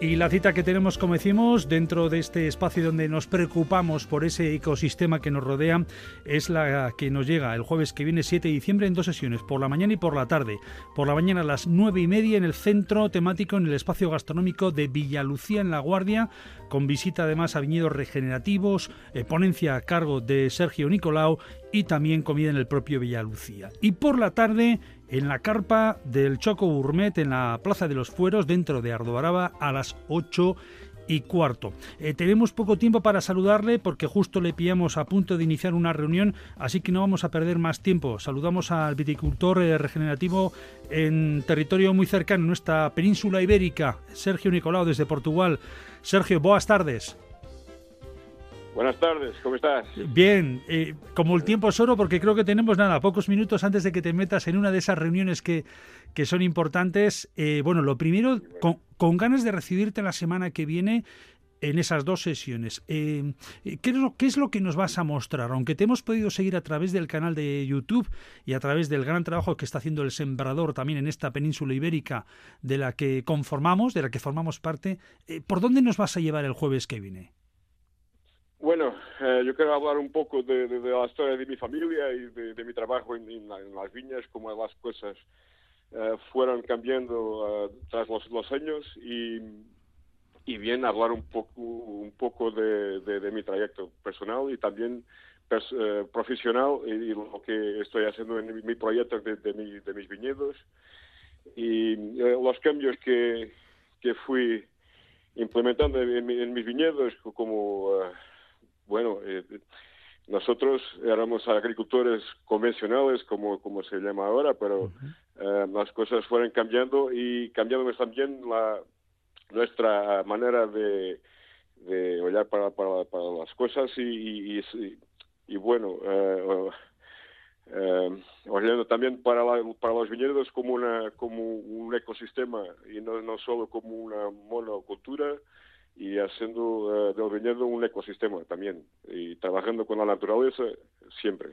Y la cita que tenemos, como decimos, dentro de este espacio donde nos preocupamos por ese ecosistema que nos rodea, es la que nos llega el jueves que viene, 7 de diciembre, en dos sesiones, por la mañana y por la tarde. Por la mañana a las 9 y media en el centro temático, en el espacio gastronómico de Villalucía, en La Guardia, con visita además a viñedos regenerativos, eh, ponencia a cargo de Sergio Nicolau y también comida en el propio Villalucía. Y por la tarde en la carpa del Choco Gourmet en la Plaza de los Fueros dentro de Ardoaraba a las 8 y cuarto. Eh, tenemos poco tiempo para saludarle porque justo le pillamos a punto de iniciar una reunión, así que no vamos a perder más tiempo. Saludamos al viticultor eh, regenerativo en territorio muy cercano, nuestra península ibérica, Sergio Nicolau desde Portugal. Sergio, buenas tardes. Buenas tardes, ¿cómo estás? Bien, eh, como el tiempo es oro, porque creo que tenemos nada, pocos minutos antes de que te metas en una de esas reuniones que, que son importantes. Eh, bueno, lo primero, con, ganas de recibirte la semana que viene en esas dos sesiones. Eh, ¿qué, es lo, ¿qué, es lo, que nos vas a mostrar? Aunque te hemos podido seguir a través del canal de YouTube y a través del gran trabajo que está haciendo el Sembrador también en esta península ibérica de la que conformamos, de la que formamos parte, ¿por dónde nos vas a llevar el jueves que viene? Bueno, eh, yo quiero hablar un poco de, la historia de mi familia y de, mi trabajo en, las viñas, cómo las cosas eh, fueron cambiando eh, tras los, años y, bien hablar un poco, un poco de, mi trayecto personal y también profesional y, lo que estoy haciendo en mi, proyecto de, mis viñedos. Y los cambios que, fui implementando en, mis viñedos como bueno, eh, nosotros éramos agricultores convencionales, como, como se llama ahora, pero eh, las cosas fueron cambiando y cambiando también la, nuestra manera de, de para, para, para, las cosas y, y, bueno, eh, eh también para, para los viñedos como, una, como un ecosistema y no, no solo como una monocultura y haciendo uh, del viñedo un ecosistema también y trabajando con la naturaleza siempre.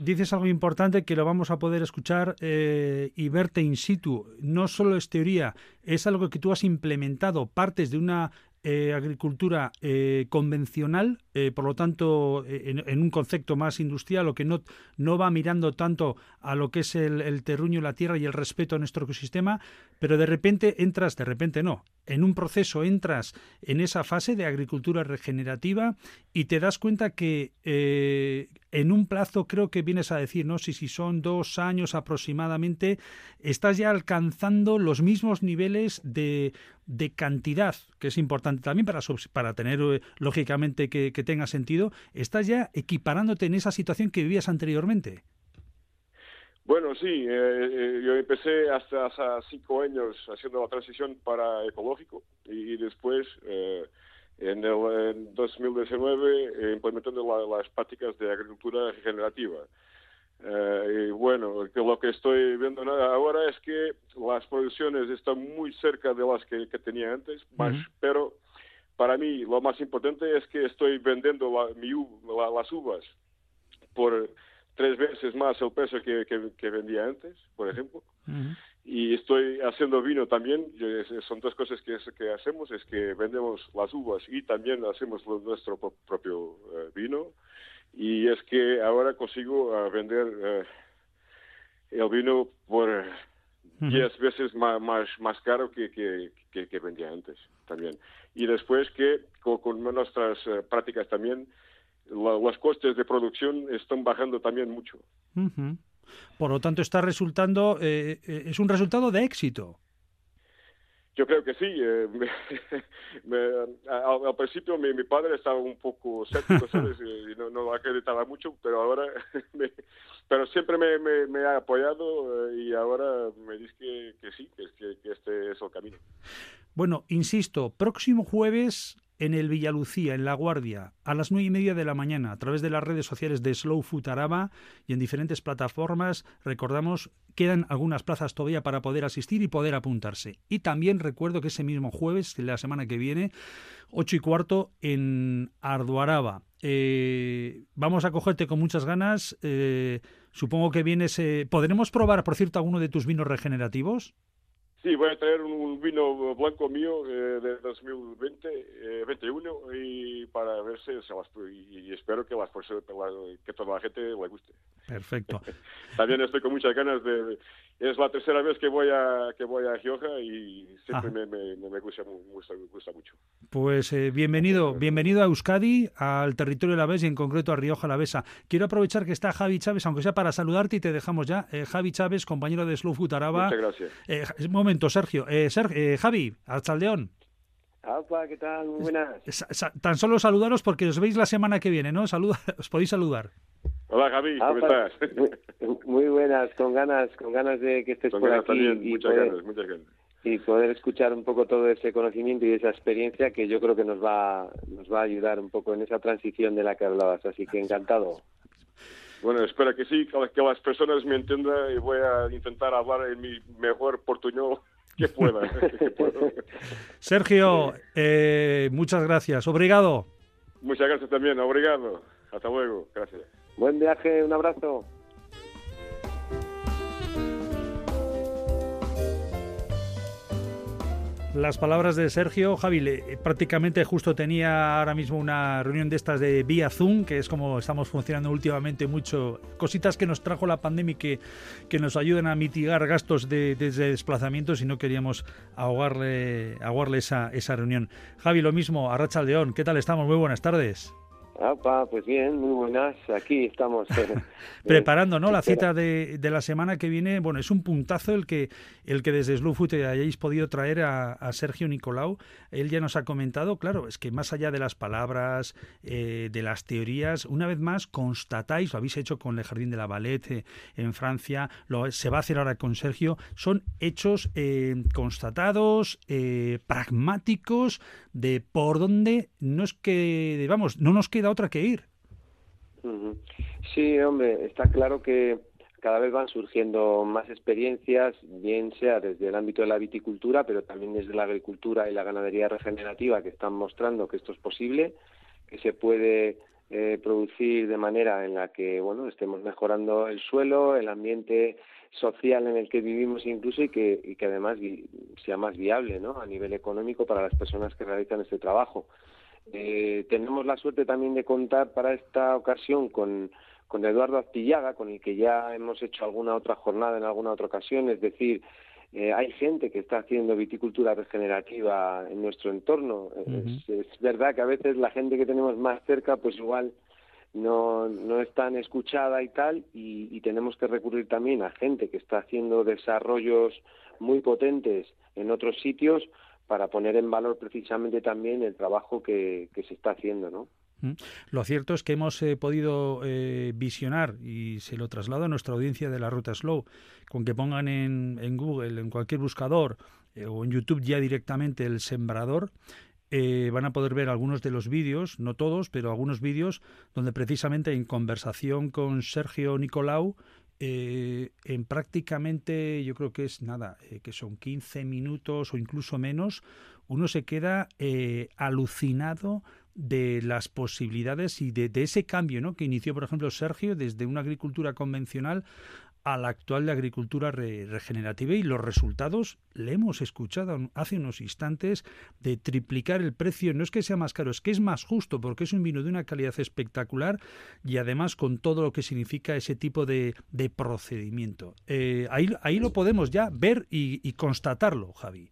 dices algo importante que lo vamos a poder escuchar eh, y verte in situ. No solo es teoría, es algo que tú has implementado, partes de una eh, agricultura eh, convencional, eh, por lo tanto, en, un concepto más industrial, o que no, no va mirando tanto a lo que es el, el, terruño, la tierra y el respeto a nuestro ecosistema, pero de repente entras, de repente no, en un proceso entras en esa fase de agricultura regenerativa y te das cuenta que en un plazo, creo que vienes a decir, no si si son dos años aproximadamente, estás ya alcanzando los mismos niveles de, de cantidad, que es importante también para, para tener, eh, lógicamente, que, tenga sentido, estás ya equiparándote en esa situación que vivías anteriormente. Bueno, sí, eh, eh, yo empecé hasta hace cinco años haciendo la transición para ecológico y, después en el 2019 implementando las prácticas de agricultura regenerativa. Eh, y bueno, lo que estoy viendo ahora es que las producciones están muy cerca de las que, tenía antes, pero para mí lo más importante es que estoy vendiendo las uvas por tres veces más el peso que, que, vendía antes, por ejemplo. Y estoy haciendo vino también. Son dos cosas que, que hacemos, es que vendemos las uvas y también hacemos nuestro propio eh, vino y es que ahora consigo ah, vender eh, el vino por 10 veces más, más, caro que, que, vendía antes también. Y después que con, nuestras eh, prácticas también los costes de producción están bajando también mucho. Por lo tanto, está resultando, eh, es un resultado de éxito. Yo creo que sí. Eh, al, principio mi, padre estaba un poco escéptico, ¿sabes? Y no, no acreditaba mucho, pero ahora, pero siempre me, me, ha apoyado eh, y ahora me dice que, que sí, que, que, este es el camino. Bueno, insisto, próximo jueves en el Villalucía, en La Guardia, a las nueve y media de la mañana, a través de las redes sociales de Slow Food Araba y en diferentes plataformas. Recordamos, quedan algunas plazas todavía para poder asistir y poder apuntarse. Y también recuerdo que ese mismo jueves, la semana que viene, ocho y cuarto, en Arduaraba. Eh, vamos a cogerte con muchas ganas. Eh, supongo que vienes. Eh, ¿Podremos probar, por cierto, alguno de tus vinos regenerativos? Sí, voy a traer un, vino blanco mío eh, de 2020, eh, 21, y para ver si se las, y, espero que las que toda la gente le guste. Perfecto. También estoy con muchas ganas de, es la tercera vez que voy a que voy a Gioja y siempre me, me, gusta, gusta, mucho. Pues eh, bienvenido, bienvenido a Euskadi, al territorio de la Besa y en concreto a Rioja la Besa. Quiero aprovechar que está Javi Chávez, aunque sea para saludarte y te dejamos ya. Eh, Javi Chávez, compañero de Slow Food Araba. Muchas gracias. Eh, un momento, Sergio. Eh, Sergio Javi, Alchaldeón. Opa, ¿qué tal? Muy buenas. Tan solo saludaros porque os veis la semana que viene, ¿no? Saluda, os podéis saludar. Hola Javi, ¿cómo estás? Muy, buenas, con ganas, con ganas de que estés por aquí y muchas poder, ganas, muchas ganas. Y poder escuchar un poco todo ese conocimiento y esa experiencia que yo creo que nos va, nos va a ayudar un poco en esa transición de la que hablabas. Así que encantado. Bueno, espero que sí, que las personas me entiendan y voy a intentar hablar en mi mejor portuñol que pueda. Sergio, eh, muchas gracias. Obrigado. Muchas gracias también. Obrigado. Hasta luego. Gracias. Buen viaje, un abrazo. Las palabras de Sergio, Javi, eh, prácticamente justo tenía ahora mismo una reunión de estas de vía Zoom, que es como estamos funcionando últimamente mucho, cositas que nos trajo la pandemia que, que nos ayudan a mitigar gastos de, de, desplazamientos y no queríamos ahogarle, ahogarle esa, esa reunión. Javi, lo mismo, Arracha León, ¿qué tal estamos? Muy buenas tardes. Ah, pues bien, muy buenas. Aquí estamos. Eh, Preparando, ¿no? La cita de, de, la semana que viene. Bueno, es un puntazo el que, el que desde Slowfoot hayáis podido traer a, Sergio Nicolau. Él ya nos ha comentado, claro, es que más allá de las palabras, eh, de las teorías, una vez más constatáis, lo habéis hecho con el Jardín de la eh, en Francia, lo, se va a hacer ahora con Sergio, son hechos constatados, pragmáticos, de por dónde no es que, vamos, no nos queda otra que ir. Sí, hombre, está claro que cada vez van surgiendo más experiencias, bien sea desde el ámbito de la viticultura, pero también desde la agricultura y la ganadería regenerativa, que están mostrando que esto es posible, que se puede eh, producir de manera en la que bueno estemos mejorando el suelo, el ambiente social en el que vivimos incluso y que, y que además sea más viable ¿no? a nivel económico para las personas que realizan este trabajo. Eh, tenemos la suerte también de contar para esta ocasión con, con Eduardo Astillaga, con el que ya hemos hecho alguna otra jornada en alguna otra ocasión, es decir, eh, hay gente que está haciendo viticultura regenerativa en nuestro entorno. es, es, verdad que a veces la gente que tenemos más cerca, pues igual no, no es tan escuchada y tal, y, tenemos que recurrir también a gente que está haciendo desarrollos muy potentes en otros sitios para poner en valor precisamente también el trabajo que, se está haciendo, ¿no? Mm. Lo cierto es que hemos eh, podido eh, visionar, y se lo traslado a nuestra audiencia de la Ruta Slow, con que pongan en, Google, en cualquier buscador eh, o en YouTube ya directamente el sembrador, van a poder ver algunos de los vídeos, no todos, pero algunos vídeos donde precisamente en conversación con Sergio Nicolau, eh, en prácticamente, yo creo que es nada, eh, que son 15 minutos o incluso menos, uno se queda alucinado de las posibilidades y de, de, ese cambio ¿no? que inició, por ejemplo, Sergio desde una agricultura convencional a la actual de agricultura regenerativa y los resultados le hemos escuchado hace unos instantes de triplicar el precio. No es que sea más caro, es que es más justo porque es un vino de una calidad espectacular y además con todo lo que significa ese tipo de, procedimiento. Eh, ahí, ahí lo podemos ya ver y, constatarlo, Javi.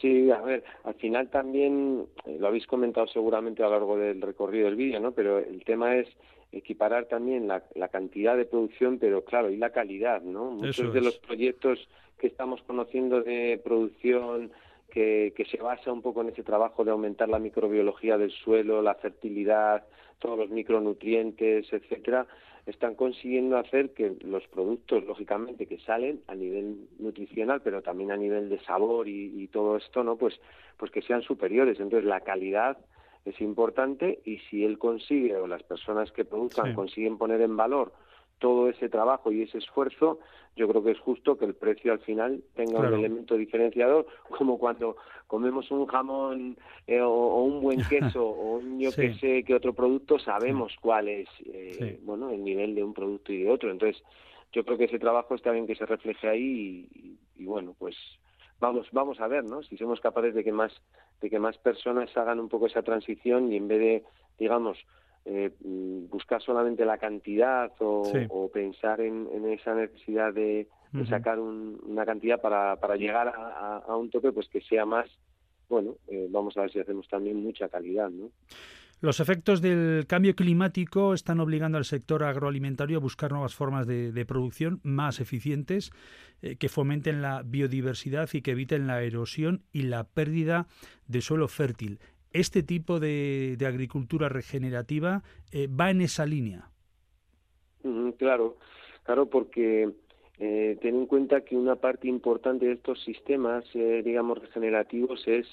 Sí, a ver, al final también eh, lo habéis comentado seguramente a lo largo del recorrido del vídeo, ¿no? Pero el tema es equiparar también la, la, cantidad de producción, pero claro, y la calidad, ¿no? Muchos de los proyectos que estamos conociendo de producción que, que se basa un poco en ese trabajo de aumentar la microbiología del suelo, la fertilidad, todos los micronutrientes, etcétera, están consiguiendo hacer que los productos, lógicamente, que salen a nivel nutricional, pero también a nivel de sabor y, y todo esto, ¿no? Pues, pues que sean superiores. Entonces, la calidad es importante y si él consigue o las personas que produzcan consiguen poner en valor todo ese trabajo y ese esfuerzo, yo creo que es justo que el precio al final tenga un elemento diferenciador, como cuando comemos un jamón eh, o, un buen queso o un yo que sé que otro producto, sabemos cuál es eh, bueno el nivel de un producto y de otro. Entonces, yo creo que ese trabajo está bien que se refleje ahí y, bueno, pues vamos vamos a ver, ¿no? Si somos capaces de que más de que más personas hagan un poco esa transición y en vez de, digamos, eh, buscar solamente la cantidad o, pensar en, esa necesidad de, sacar una cantidad para, para llegar a, un tope, pues que sea más, bueno, eh, vamos a ver si hacemos también mucha calidad, ¿no? Los efectos del cambio climático están obligando al sector agroalimentario a buscar nuevas formas de, producción más eficientes eh, que fomenten la biodiversidad y que eviten la erosión y la pérdida de suelo fértil. Este tipo de, agricultura regenerativa eh, va en esa línea. claro, claro, porque eh, ten en cuenta que una parte importante de estos sistemas, digamos, regenerativos es,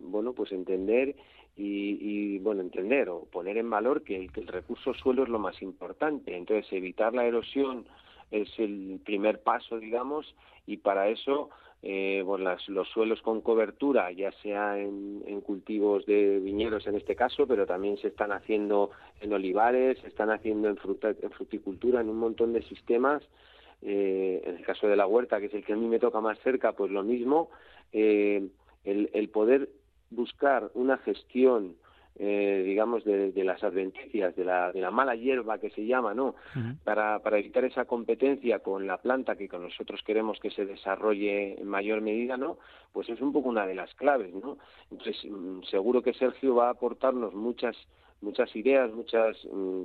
bueno, pues entender y, bueno, entender o poner en valor que el, recurso suelo es lo más importante. Entonces, evitar la erosión es el primer paso, digamos, y para eso eh, los suelos con cobertura, ya sea en, cultivos de viñedos en este caso, pero también se están haciendo en olivares, se están haciendo en, en fruticultura, en un montón de sistemas. Eh, en el caso de la huerta, que es el que a mí me toca más cerca, pues lo mismo. Eh, el, el poder buscar una gestión eh, digamos, de, las adventicias, de la, de la mala hierba que se llama, ¿no? para, para evitar esa competencia con la planta que con nosotros queremos que se desarrolle en mayor medida, ¿no? Pues es un poco una de las claves, ¿no? Entonces, mm, seguro que Sergio va a aportarnos muchas muchas ideas, muchas mm,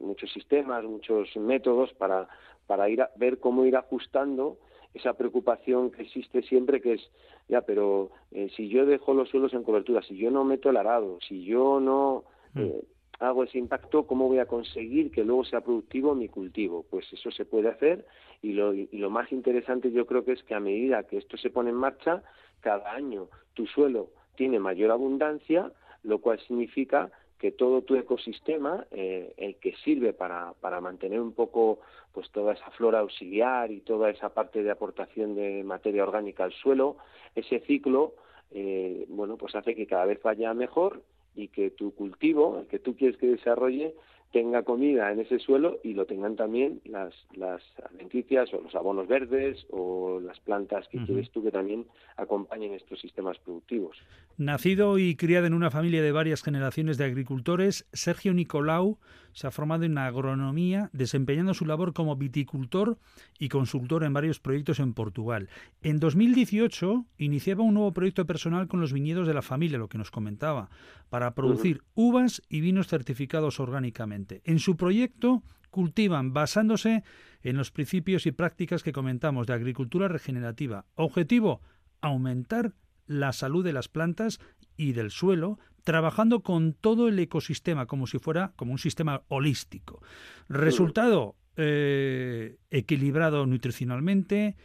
muchos sistemas, muchos métodos para para ir a ver cómo ir ajustando esa preocupación que existe siempre que es, ya, pero eh, si yo dejo los suelos en cobertura, si yo no meto el arado, si yo no mm. eh, hago ese impacto, ¿cómo voy a conseguir que luego sea productivo mi cultivo? Pues eso se puede hacer y lo, y lo más interesante yo creo que es que a medida que esto se pone en marcha, cada año tu suelo tiene mayor abundancia, lo cual significa que todo tu ecosistema, eh, el que sirve para, para mantener un poco pues toda esa flora auxiliar y toda esa parte de aportación de materia orgánica al suelo, ese ciclo, eh, bueno, pues hace que cada vez vaya mejor y que tu cultivo, el que tú quieres que desarrolle, tenga comida en ese suelo y lo tengan también las, las alimenticias o los abonos verdes o las plantas que quieres tú que también acompañen estos sistemas productivos. Nacido y criado en una familia de varias generaciones de agricultores, Sergio Nicolau se ha formado en agronomía, desempeñando su labor como viticultor y consultor en varios proyectos en Portugal. En 2018 iniciaba un nuevo proyecto personal con los viñedos de la familia, lo que nos comentaba, para producir uvas y vinos certificados orgánicamente. En su proyecto cultivan basándose en los principios y prácticas que comentamos de agricultura regenerativa. Objetivo, aumentar la salud de las plantas y del suelo, trabajando con todo el ecosistema como si fuera como un sistema holístico. Resultado, eh, equilibrado nutricionalmente,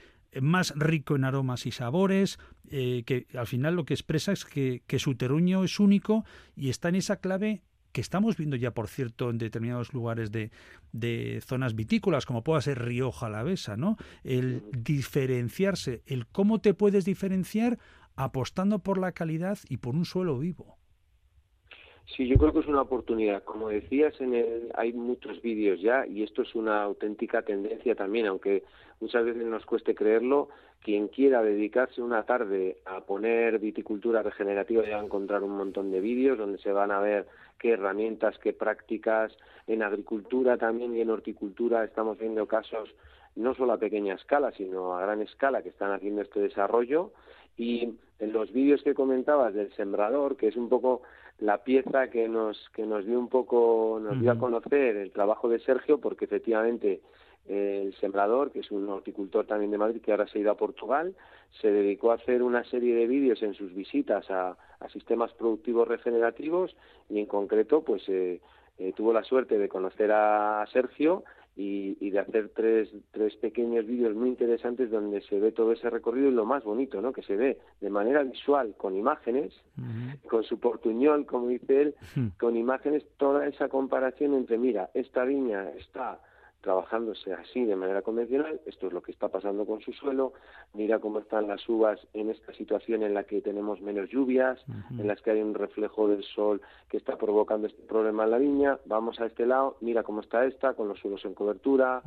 más rico en aromas y sabores, eh, que al final lo que expresa es que, su terruño es único y está en esa clave que estamos viendo ya, por cierto, en determinados lugares de, de zonas vitícolas, como pueda ser Rioja Alavesa, ¿no? El diferenciarse, el cómo te puedes diferenciar apostando por la calidad y por un suelo vivo. Sí, yo creo que es una oportunidad. Como decías, en el, hay muchos vídeos ya y esto es una auténtica tendencia también, aunque muchas veces nos cueste creerlo. Quien quiera dedicarse una tarde a poner viticultura regenerativa ya va a encontrar un montón de vídeos donde se van a ver qué herramientas, qué prácticas. En agricultura también y en horticultura estamos viendo casos no solo a pequeña escala, sino a gran escala que están haciendo este desarrollo. Y en los vídeos que comentabas del sembrador, que es un poco la pieza que nos que nos dio un poco nos dio a conocer el trabajo de Sergio porque efectivamente eh, el sembrador que es un horticultor también de Madrid que ahora se ha ido a Portugal se dedicó a hacer una serie de vídeos en sus visitas a, a sistemas productivos regenerativos y en concreto pues eh, eh, tuvo la suerte de conocer a Sergio y, de hacer tres, tres pequeños vídeos muy interesantes donde se ve todo ese recorrido y lo más bonito, ¿no? Que se ve de manera visual, con imágenes, con su portuñol, como dice él, con imágenes, toda esa comparación entre, mira, esta viña está trabajándose así de manera convencional. Esto es lo que está pasando con su suelo. Mira cómo están las uvas en esta situación en la que tenemos menos lluvias, en las que hay un reflejo del sol que está provocando este problema en la viña. Vamos a este lado, mira cómo está esta, con los suelos en cobertura,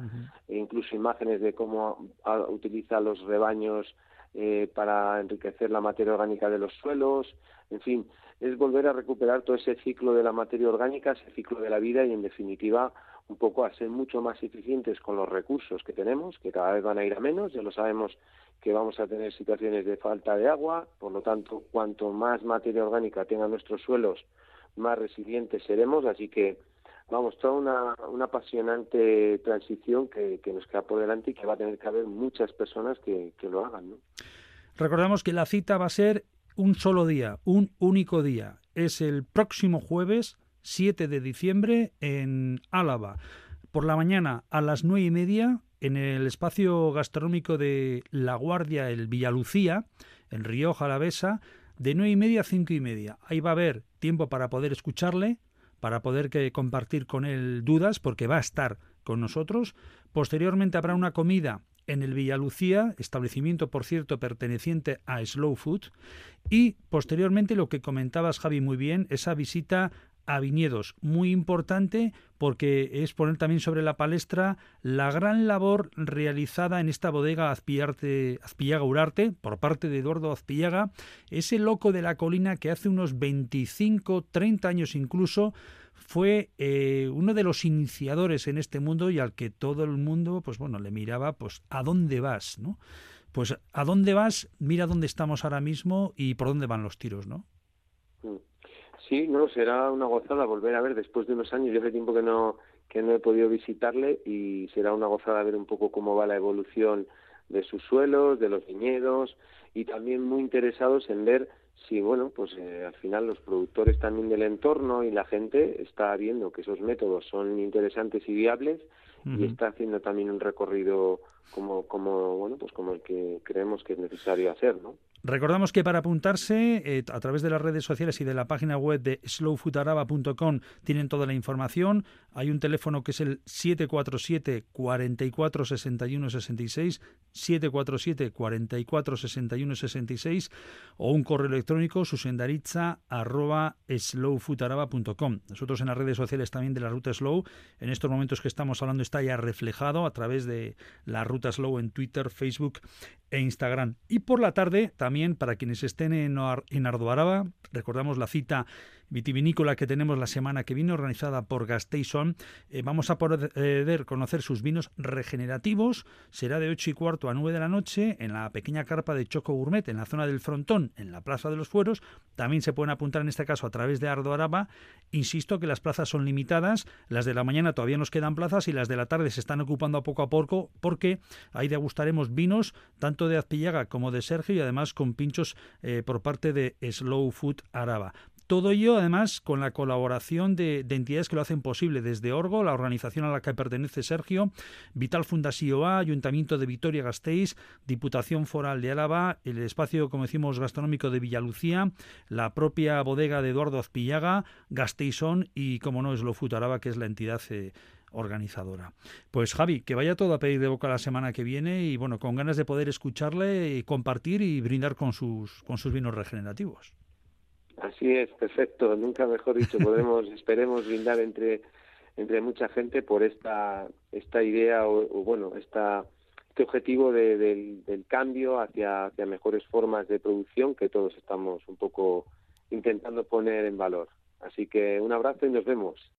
e incluso imágenes de cómo utiliza los rebaños eh, para enriquecer la materia orgánica de los suelos. En fin, es volver a recuperar todo ese ciclo de la materia orgánica, ese ciclo de la vida y, en definitiva, un poco a ser mucho más eficientes con los recursos que tenemos, que cada vez van a ir a menos, ya lo sabemos que vamos a tener situaciones de falta de agua, por lo tanto, cuanto más materia orgánica tengan nuestros suelos, más resilientes seremos, así que vamos, toda una, una apasionante transición que, nos queda por delante y que va a tener que haber muchas personas que, que lo hagan. ¿no? Recordamos que la cita va a ser un solo día, un único día. Es el próximo jueves 7 de diciembre en Álava. Por la mañana a las nueve y media en el espacio gastronómico de La Guardia, el Villalucía, en Río Jalavesa, de nueve y media a cinco y media. Ahí va a haber tiempo para poder escucharle, para poder que compartir con él dudas, porque va a estar con nosotros. Posteriormente habrá una comida en el Villalucía, establecimiento por cierto perteneciente a Slow Food, y posteriormente lo que comentabas Javi muy bien, esa visita a viñedos, muy importante porque es poner también sobre la palestra la gran labor realizada en esta bodega Azpillarte, Azpillaga Urarte por parte de Eduardo Azpillaga, ese loco de la colina que hace unos 25, 30 años incluso fue eh, uno de los iniciadores en este mundo y al que todo el mundo, pues bueno, le miraba, pues, ¿a dónde vas? ¿no? Pues, ¿a dónde vas? Mira dónde estamos ahora mismo y por dónde van los tiros, ¿no? Sí, no, será una gozada volver a ver después de unos años. Yo hace tiempo que no que no he podido visitarle y será una gozada ver un poco cómo va la evolución de sus suelos, de los viñedos y también muy interesados en ver si, bueno, pues eh, al final los productores también del entorno y la gente está viendo que esos métodos son interesantes y viables y está haciendo también un recorrido como, como, bueno, pues como el que creemos que es necesario hacer, ¿no? Recordamos que para apuntarse eh, a través de las redes sociales y de la página web de slowfoodaraba.com tienen toda la información. Hay un teléfono que es el 747 44 61 66, 747 44 61 66 o un correo electrónico susendaritza arroba slowfoodaraba.com. Nosotros en las redes sociales también de la ruta Slow, en estos momentos que estamos hablando está ya reflejado a través de la ruta Slow en Twitter, Facebook e Instagram. Y por la tarde, también para quienes estén en, en Ardoaraba, recordamos la cita vitivinícola que tenemos la semana que viene, organizada por Gasteison. Eh, vamos a poder conocer sus vinos regenerativos. Será de 8 y cuarto a 9 de la noche en la pequeña carpa de Choco Gourmet, en la zona del Frontón, en la Plaza de los Fueros. También se pueden apuntar en este caso a través de Ardo Araba. Insisto que las plazas son limitadas. Las de la mañana todavía nos quedan plazas y las de la tarde se están ocupando a poco a poco porque ahí degustaremos vinos tanto de Azpillaga como de Sergio y además con pinchos eh, por parte de Slow Food Araba. Todo ello, además, con la colaboración de, entidades que lo hacen posible, desde Orgo, la organización a la que pertenece Sergio, Vital Fundación A, Ayuntamiento de Vitoria-Gasteiz, Diputación Foral de Álava, el espacio, como decimos, gastronómico de Villalucía, la propia bodega de Eduardo Azpillaga, Gasteizón y, como no, es lo Futaraba, que es la entidad eh, organizadora. Pues Javi, que vaya todo a pedir de boca la semana que viene y bueno, con ganas de poder escucharle y compartir y brindar con sus, con sus vinos regenerativos. Así es, perfecto. Nunca mejor dicho, podemos, esperemos brindar entre entre mucha gente por esta esta idea o, bueno esta este objetivo de, del, del, cambio hacia, hacia mejores formas de producción que todos estamos un poco intentando poner en valor. Así que un abrazo y nos vemos.